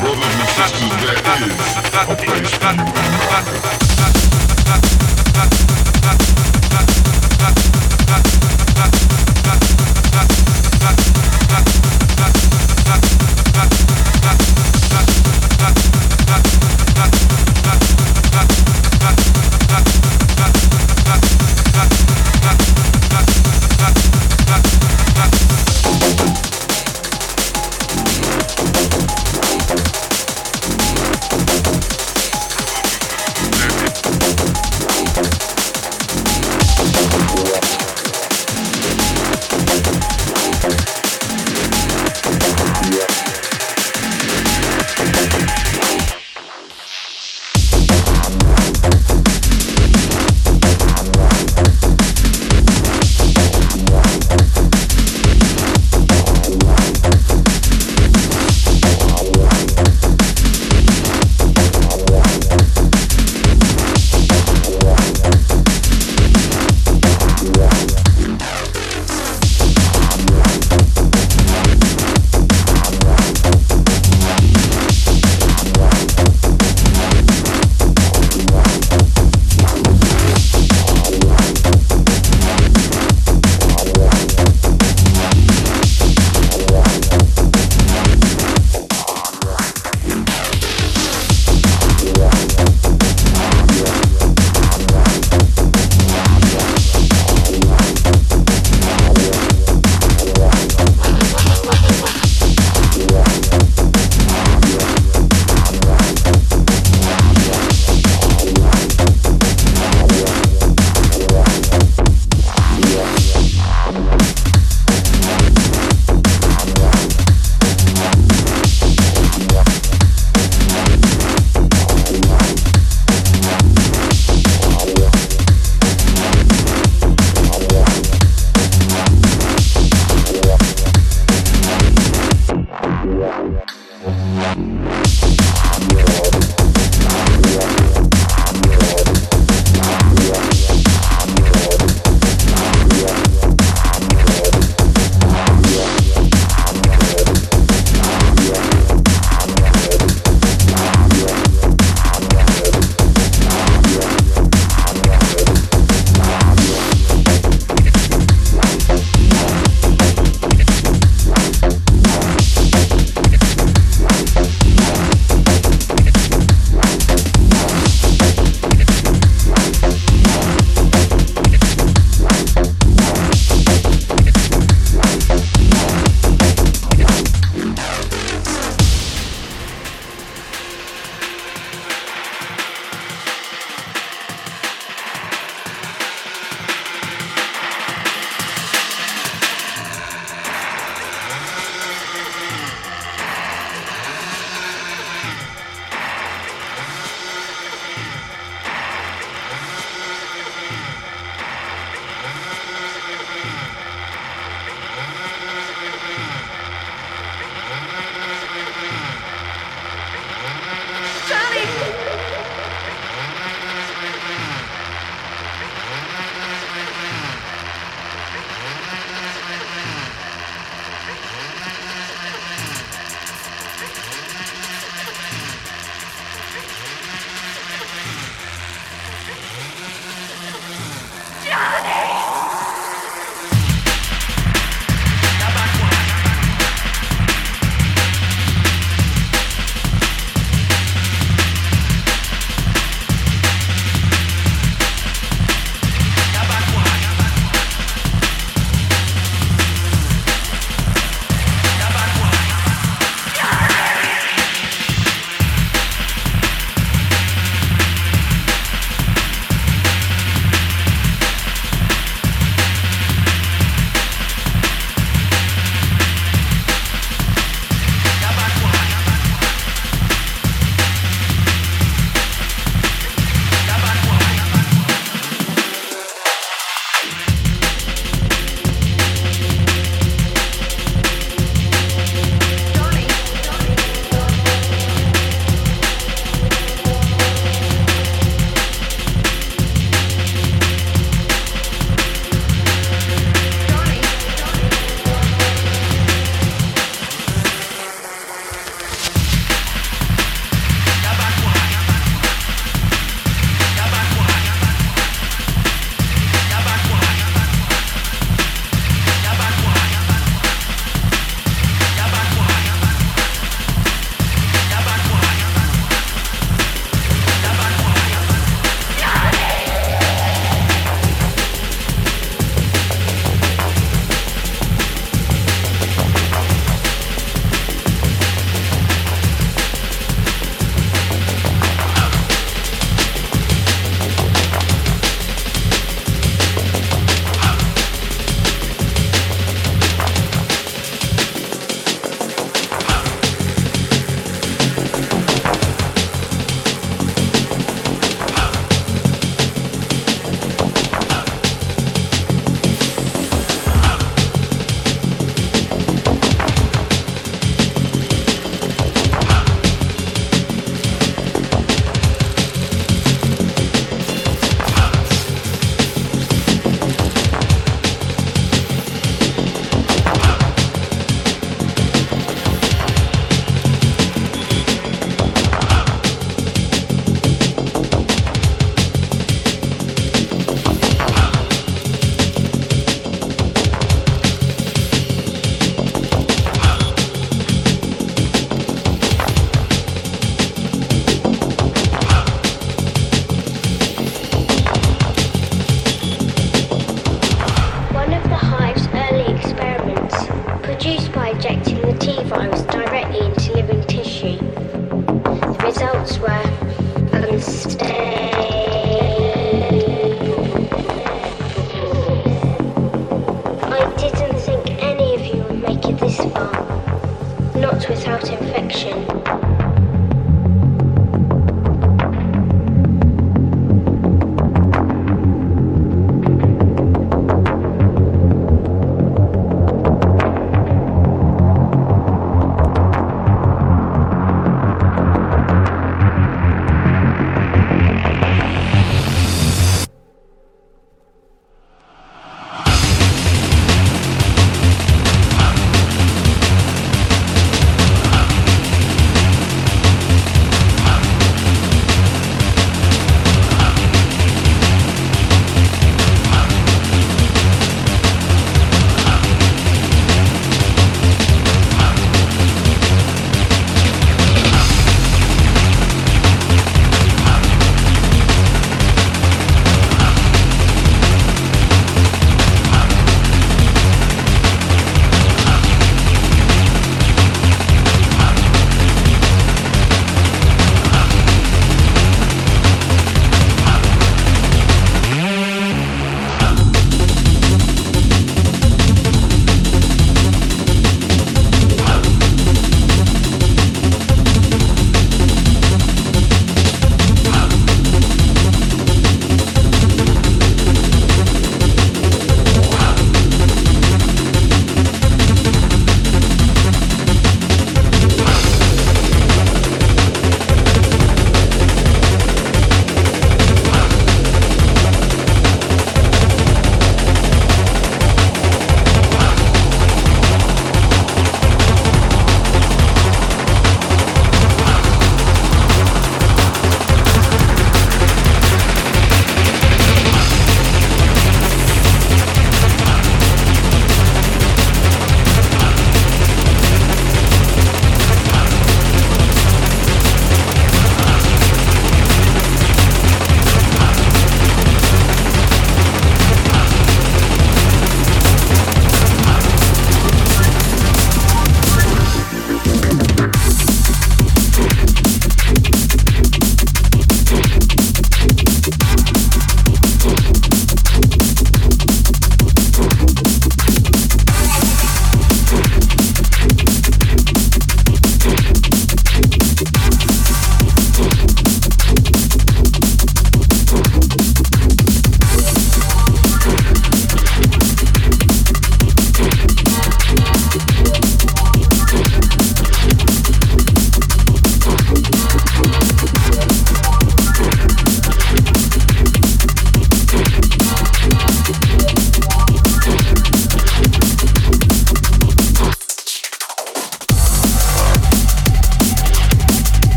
Brothers and sisters, there. Is a place for you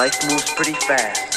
Life moves pretty fast.